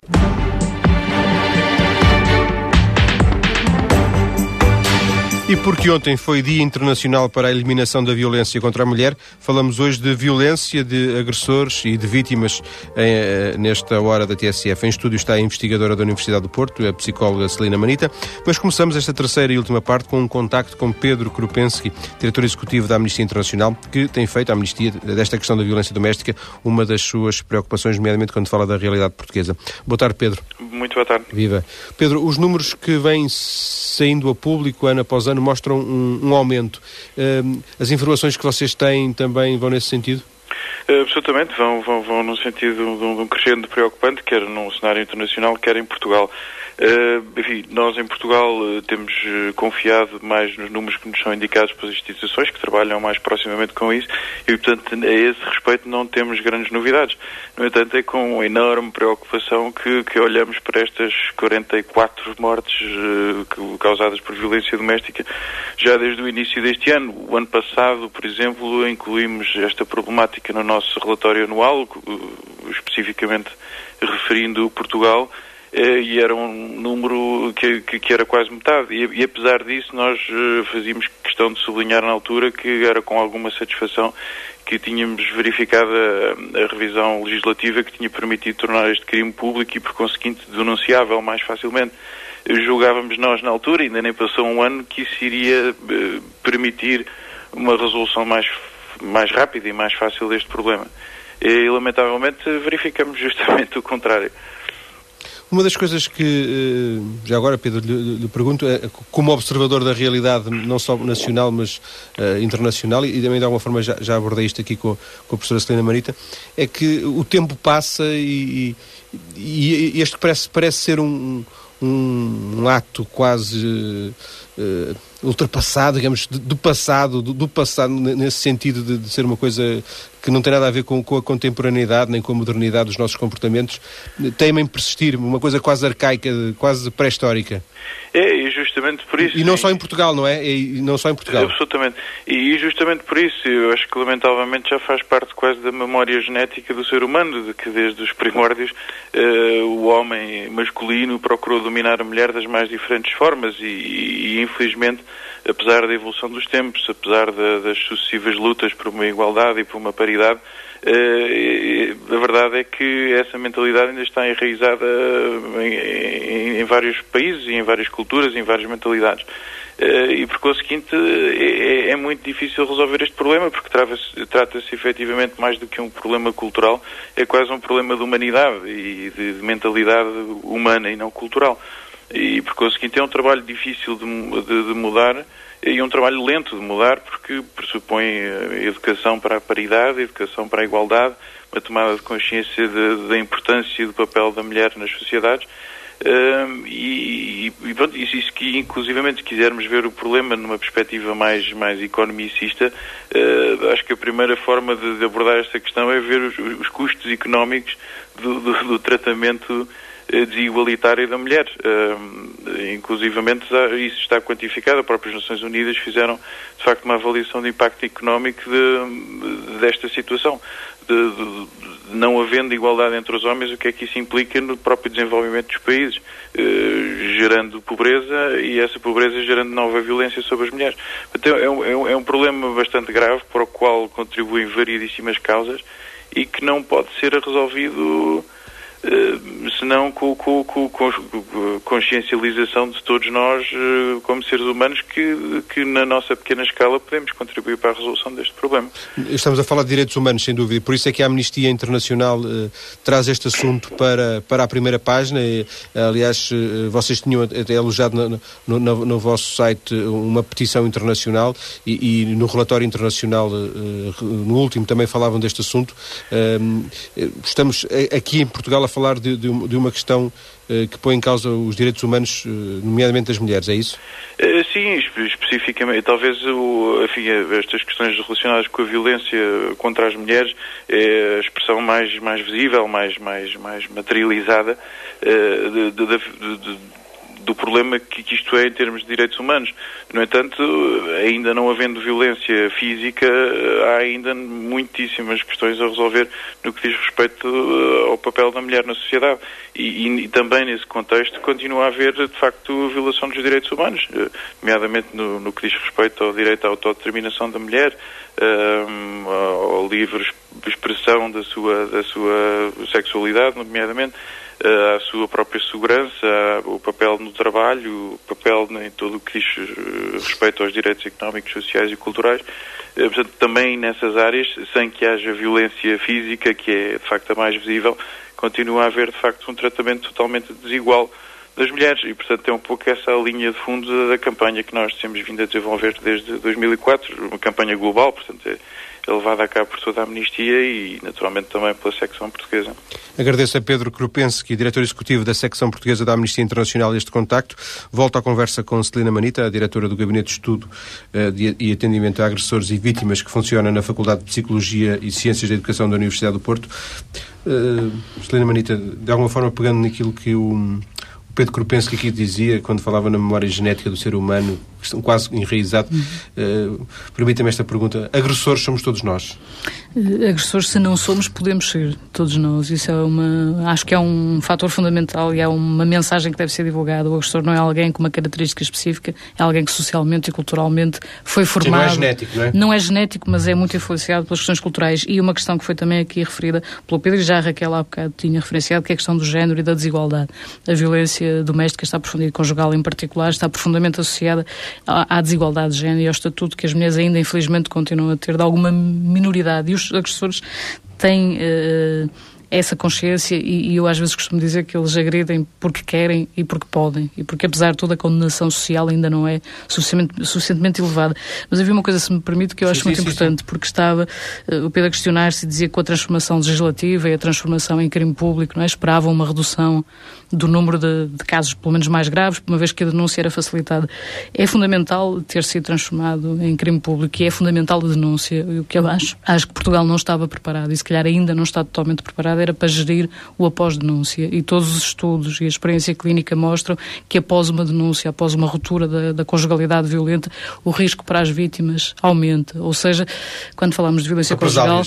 E porque ontem foi Dia Internacional para a Eliminação da Violência contra a Mulher, falamos hoje de violência de agressores e de vítimas em, eh, nesta hora da TSF. Em estúdio está a investigadora da Universidade do Porto, a psicóloga Celina Manita, mas começamos esta terceira e última parte com um contacto com Pedro Krupensky, diretor executivo da Amnistia Internacional, que tem feito a amnistia desta questão da violência doméstica uma das suas preocupações, nomeadamente quando fala da realidade portuguesa. Boa tarde, Pedro. Muito boa tarde. Viva. Pedro, os números que vêm saindo a público ano após ano mostram um, um aumento. Uh, as informações que vocês têm também vão nesse sentido? Uh, absolutamente, vão, vão, vão no sentido de um, de um crescendo preocupante, quer no cenário internacional, quer em Portugal. Uh, enfim, nós em Portugal uh, temos uh, confiado mais nos números que nos são indicados pelas instituições que trabalham mais proximamente com isso e, portanto, a esse respeito não temos grandes novidades. No entanto, é com enorme preocupação que, que olhamos para estas 44 mortes causadas por violência doméstica já desde o início deste ano. O ano passado, por exemplo, incluímos esta problemática no nosso relatório anual, especificamente referindo Portugal, eh, e era um número que, que, que era quase metade. E, e, apesar disso, nós eh, fazíamos questão de sublinhar na altura que era com alguma satisfação que tínhamos verificado a, a, revisão legislativa que tinha permitido tornar este crime público e, por conseguinte, denunciável mais facilmente. Julgávamos nós na altura, ainda nem passou um ano, que isso iria eh, permitir uma resolução mais, mais rápida e mais fácil deste problema. E, lamentavelmente, verificamos justamente o contrário. Uma das coisas que, eh, já agora, Pedro, lhe, lhe, pergunto, é, como observador da realidade, não só nacional, mas uh, internacional, e também de alguma forma já, já abordei isto aqui com, com a professora Celina Marita, é que o tempo passa e, e, e este parece, parece ser um, um, um ato quase uh, ultrapassado, digamos, do passado, do, do passado, nesse sentido de, de, ser uma coisa que não tem nada a ver com, com, a contemporaneidade nem com a modernidade dos nossos comportamentos, temem persistir, uma coisa quase arcaica, quase pré-histórica. É, justamente por isso. E não só em Portugal, não é? E não só em Portugal. Absolutamente. E justamente por isso, eu acho que lamentavelmente já faz parte quase da memória genética do ser humano, de que desde os primórdios uh, o homem masculino procurou dominar a mulher das mais diferentes formas e, e infelizmente apesar da evolução dos tempos, apesar da, das sucessivas lutas por uma igualdade e por uma paridade, a verdade é que essa mentalidade ainda está enraizada em, em, em, vários países em várias culturas em várias mentalidades. Uh, e por conseguinte é, é, muito difícil resolver este problema porque trata-se trata efetivamente mais do que um problema cultural, é quase um problema de humanidade e de mentalidade humana e não cultural. E por conseguinte é um trabalho difícil de, de, de mudar e um trabalho lento de mudar porque pressupõe eh, educação para a paridade, educação para a igualdade, uma tomada de consciência da importância e do papel da mulher nas sociedades. Uh, e, e, pronto, isso, isso que inclusivamente se quisermos ver o problema numa perspectiva mais, mais economicista, uh, acho que a primeira forma de, de, abordar esta questão é ver os, os custos económicos do, do, do tratamento eh, desigualitária da mulher. Uh, inclusivamente isso está quantificado, as próprias Nações Unidas fizeram de facto uma avaliação de impacto económico de, desta situação. De, de, não havendo igualdade entre os homens, o que é que isso implica no próprio desenvolvimento dos países, uh, gerando pobreza e essa pobreza gerando nova violência sobre as mulheres. Então é um, é um problema bastante grave para o qual contribuem variedíssimas causas e que não pode ser resolvido eh, senão com, com, com, com consciencialização de todos nós, eh, como seres humanos, que, que na nossa pequena escala podemos contribuir para a resolução deste problema. Estamos a falar de direitos humanos, sem dúvida, por isso é que a Amnistia Internacional eh, traz este assunto para, para a primeira página. E, aliás, eh, vocês tinham até alojado no, no, no, no, vosso site uma petição internacional e, e no relatório internacional, no último, também falavam deste assunto. estamos aqui em Portugal a falar de, de, uma questão uh, que põe em causa os direitos humanos, uh, nomeadamente das mulheres, é isso? Uh, sim, especificamente. Talvez o, enfim, estas questões relacionadas com a violência contra as mulheres é a expressão mais, mais visível, mais, mais, mais materializada do problema que, isto é em termos de direitos humanos. No entanto, ainda não havendo violência física, há ainda muitíssimas questões a resolver no que diz respeito eh, ao papel da mulher na sociedade. E, e, e também nesse contexto continua a haver, de facto, violação dos direitos humanos, eh, nomeadamente no, no que diz respeito ao direito à autodeterminação da mulher, um, eh, ao livre expressão da sua, da sua sexualidade, nomeadamente à sua própria segurança, o papel no trabalho, o papel em tudo o que diz eh, respeito aos direitos económicos, sociais e culturais. Eh, portanto, também nessas áreas, sem que haja violência física, que é de facto a mais visível, continua a haver de facto um tratamento totalmente desigual das mulheres e, portanto, é um pouco essa a linha de fundo da campanha que nós temos vindo a desenvolver desde 2004, uma campanha global, portanto, é, é levada a cabo por toda a Amnistia e, naturalmente, também pela secção portuguesa. Agradeço a Pedro Krupenski, diretor executivo da secção portuguesa da Amnistia Internacional, este contacto. Volto à conversa com Celina Manita, a diretora do Gabinete de Estudo de, e Atendimento a Agressores e Vítimas, que funciona na Faculdade de Psicologia e Ciências da Educação da Universidade do Porto. Uh, Celina Manita, de alguma forma pegando naquilo que o Pedro Krupenski aqui dizia, quando falava na memória genética do ser humano, estão quase enraizado. Uhum. Uh, Permita-me esta pergunta: agressores somos todos nós? Uh, agressores, se não somos, podemos ser todos nós. Isso é uma. Acho que é um fator fundamental e é uma mensagem que deve ser divulgada. O agressor não é alguém com uma característica específica, é alguém que socialmente e culturalmente foi formado. Sim, não é genético, não é? Não é genético, mas é muito influenciado pelas questões culturais. E uma questão que foi também aqui referida pelo Pedro, e já a Raquel há bocado tinha referenciado, que é a questão do género e da desigualdade. A violência doméstica está profundamente, conjugal em particular, está profundamente associada à, desigualdade de género e ao estatuto que as mulheres ainda, infelizmente, continuam a ter de alguma minoridade. E os agressores têm. Uh, essa consciência e, e, eu às vezes costumo dizer que eles agredem porque querem e porque podem e porque apesar de toda a condenação social ainda não é suficientemente, suficientemente elevada. Mas havia uma coisa, se me permite, que eu sim, acho sim, muito sim, importante, porque estava uh, o Pedro a questionar-se e dizia que com a transformação legislativa e a transformação em crime público, não é? esperavam uma redução do número de, de, casos, pelo menos mais graves, uma vez que a denúncia era facilitada. É fundamental ter sido transformado em crime público e é fundamental a denúncia. O que eu acho, acho que Portugal não estava preparado e se calhar ainda não está totalmente preparado era para gerir o após-denúncia. E todos os estudos e a experiência clínica mostram que após uma denúncia, após uma ruptura da, da conjugalidade violenta, o risco para as vítimas aumenta. Ou seja, quando falamos de violência conjugal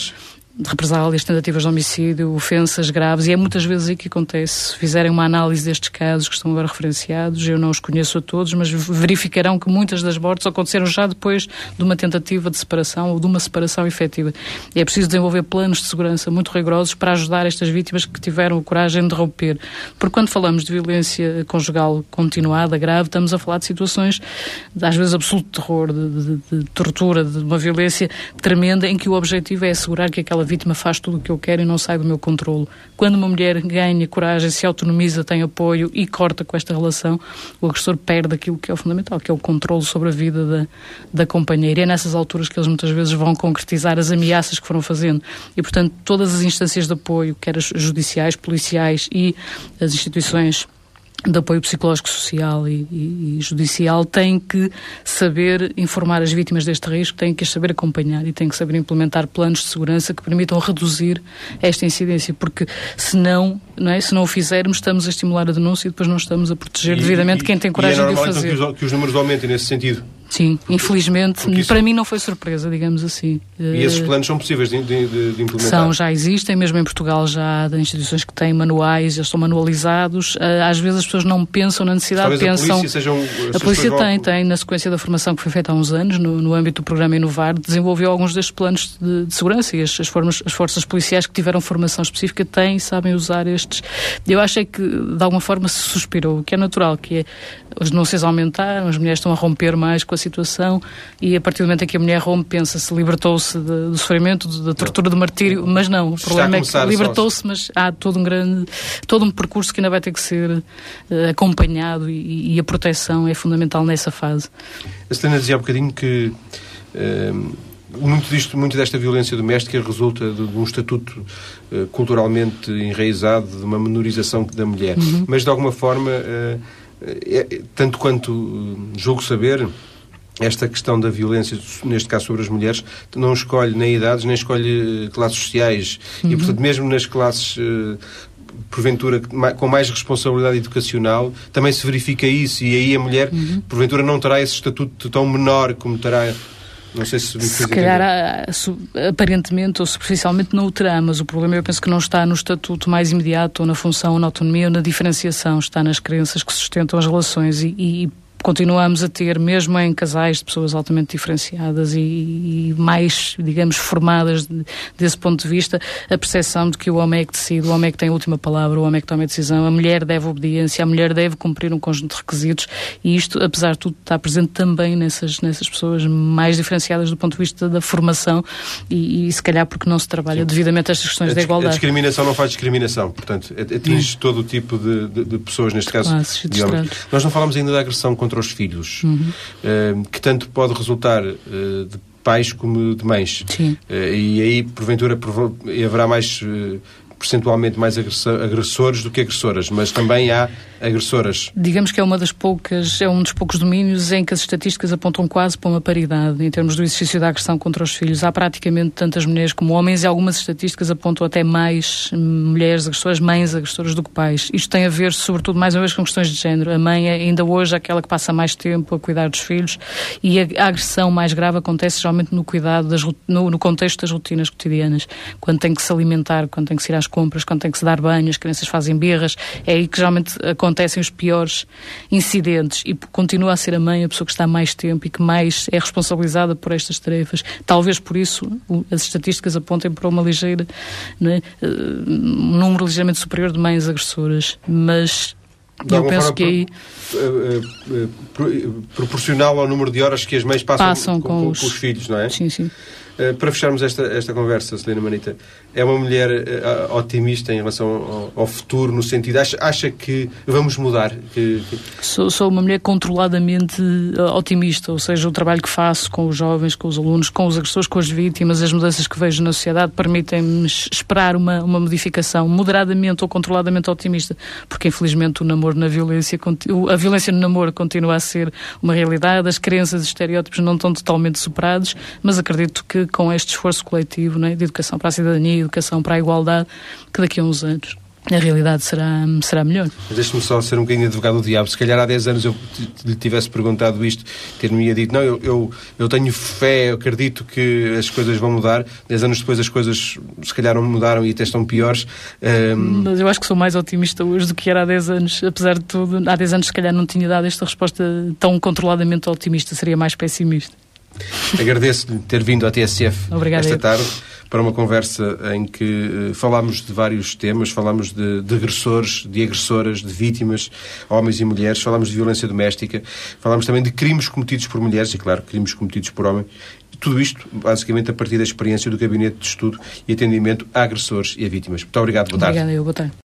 de represálias, tentativas de homicídio, ofensas graves, e é muitas vezes aí que acontece. Se fizerem uma análise destes casos que estão agora referenciados, eu não os conheço a todos, mas verificarão que muitas das mortes aconteceram já depois de uma tentativa de separação ou de uma separação efetiva. E é preciso desenvolver planos de segurança muito rigorosos para ajudar estas vítimas que tiveram a coragem de romper. Porque quando falamos de violência conjugal continuada, grave, estamos a falar de situações, de, às vezes, absoluto terror, de, de, de tortura, de uma violência tremenda, em que o objetivo é assegurar que aquela vítima faz tudo o que eu quero e não sai do meu controlo. Quando uma mulher ganha coragem, se autonomiza, tem apoio e corta com esta relação, o agressor perde aquilo que é o fundamental, que é o controle sobre a vida da, da companheira. E é nessas alturas que eles muitas vezes vão concretizar as ameaças que foram fazendo. E, portanto, todas as instâncias de apoio, quer as judiciais, policiais e as instituições de apoio psicológico, social e, e, e, judicial tem que saber informar as vítimas deste risco, tem que as saber acompanhar e tem que saber implementar planos de segurança que permitam reduzir esta incidência, porque senão, não é, se não o fizermos, estamos a estimular a denúncia e depois não estamos a proteger e, devidamente quem tem coragem é de o fazer. Então, que, os, que os números aumentem nesse sentido. Sim, infelizmente, isso... para mim não foi surpresa, digamos assim. E esses planos são possíveis de, de, de implementar? São, já existem, mesmo em Portugal já há instituições que têm manuais, eles estão manualizados. Ah, às vezes as pessoas não pensam na necessidade, Talvez pensam... a polícia, sejam, a polícia tem, tem, na sequência da formação que foi feita há uns anos, no, no âmbito do programa Inovar, desenvolveu alguns destes planos de, de segurança e as, as, formas, as forças policiais que tiveram formação específica têm e sabem usar estes. Eu acho é que, de alguma forma, se suspirou, o que é natural, que é as denúncias aumentaram, as mulheres estão a romper mais com a situação e a partir do momento em que a mulher rompe, pensa-se, libertou-se do sofrimento, da tortura, do martírio, mas não, o problema é que libertou-se, mas há todo um grande, todo um percurso que ainda vai ter que ser uh, acompanhado e, e, a proteção é fundamental nessa fase. A Celina dizia há um bocadinho que uh, muito, disto, muito desta violência doméstica resulta de, de um estatuto uh, culturalmente enraizado, de uma menorização da mulher, uhum. mas de alguma forma é, tanto quanto julgo saber, esta questão da violência, neste caso sobre as mulheres, não escolhe nem idades, nem escolhe eh, classes sociais. Uhum. E, portanto, mesmo nas classes eh, porventura com mais responsabilidade educacional, também se verifica isso e aí a mulher, uhum. porventura, não terá esse estatuto tão menor como terá não sei se Se calhar, ah, aparentemente ou superficialmente não o terá, mas o problema eu penso que não está no estatuto mais imediato ou na função ou na autonomia ou na diferenciação, está nas crenças que sustentam as relações e, e continuamos a ter, mesmo em casais de pessoas altamente diferenciadas e, e mais, digamos, formadas de, desse ponto de vista, a percepção de que o homem é que decide, o homem é que tem a última palavra, o homem é que toma a decisão, a mulher deve obediência, a mulher deve cumprir um conjunto de requisitos e isto, apesar de tudo, está presente também nessas, nessas pessoas mais diferenciadas do ponto de vista da formação e, e se calhar porque não se trabalha Sim. devidamente estas questões da igualdade. A discriminação não faz discriminação, portanto, atinge hum. todo o tipo de, de, de pessoas, neste caso, Classes, de. Nós não falamos ainda da agressão contra contra os filhos, uhum. uh, que tanto pode resultar uh, de pais como de mães. Sim. Uh, e aí, porventura, haverá mais percentualmente mais agressores do que agressoras, mas também há agressoras. Digamos que é uma das poucas, é um dos poucos domínios em que as estatísticas apontam quase para uma paridade em termos do exercício da agressão contra os filhos. Há praticamente tantas mulheres como homens e algumas estatísticas apontam até mais mulheres agressoras, mães agressoras do que pais. Isto tem a ver, sobretudo, mais uma vez com questões de género. A mãe é ainda hoje aquela que passa mais tempo a cuidar dos filhos e a agressão mais grave acontece geralmente no cuidado, das, no, no contexto das rotinas cotidianas. Quando tem que se alimentar, quando tem que se ir às compras, quando tem que se dar banho, as crianças fazem birras, é aí que geralmente acontece acontecem os piores incidentes e continua a ser a mãe a pessoa que está mais tempo e que mais é responsabilizada por estas tarefas. Talvez por isso as estatísticas apontem para uma ligeira, né, um número ligeiramente superior de mães agressoras, mas eu penso que aí. Eh, eh, proporcional ao número de horas que as mães passam, passam com, com, os... com, os... filhos, não é? Sim, sim. Uh, para fecharmos esta, esta conversa, Celina Manita, é uma mulher uh, otimista em relação ao, ao, futuro, no sentido, acha, acha que vamos mudar? Que, que... Sou, sou uma mulher controladamente uh, otimista, ou seja, o trabalho que faço com os jovens, com os alunos, com os agressores, com as vítimas, as mudanças que vejo na sociedade permitem-me esperar uma, uma modificação moderadamente ou controladamente otimista, porque infelizmente o namoro na violência, a violência no namoro continua a ser uma realidade, as crenças e estereótipos não estão totalmente superados, mas acredito que com este esforço coletivo né, de educação para a cidadania, educação para a igualdade, que daqui a uns anos a realidade será, será melhor. Deixe-me só ser um bocadinho advogado do diabo. Se calhar há 10 anos eu lhe tivesse perguntado isto, ter-me dito, não, eu, eu, eu, tenho fé, eu acredito que as coisas vão mudar. 10 anos depois as coisas se calhar não mudaram e até estão piores. Um... Mas eu acho que sou mais otimista hoje do que era há 10 anos. Apesar de tudo, há 10 anos se calhar não tinha dado esta resposta tão controladamente otimista, seria mais pessimista. Agradeço-lhe ter vindo à TSF Obrigada esta tarde para uma conversa em que uh, falámos de vários temas, falámos de, de, agressores, de agressoras, de vítimas, homens e mulheres, falámos de violência doméstica, falámos também de crimes cometidos por mulheres e, claro, crimes cometidos por homens. Tudo isto, basicamente, a partir da experiência do Gabinete de Estudo e Atendimento a Agressores e a Vítimas. Muito obrigado, boa tarde. Obrigada, eu, boa tarde.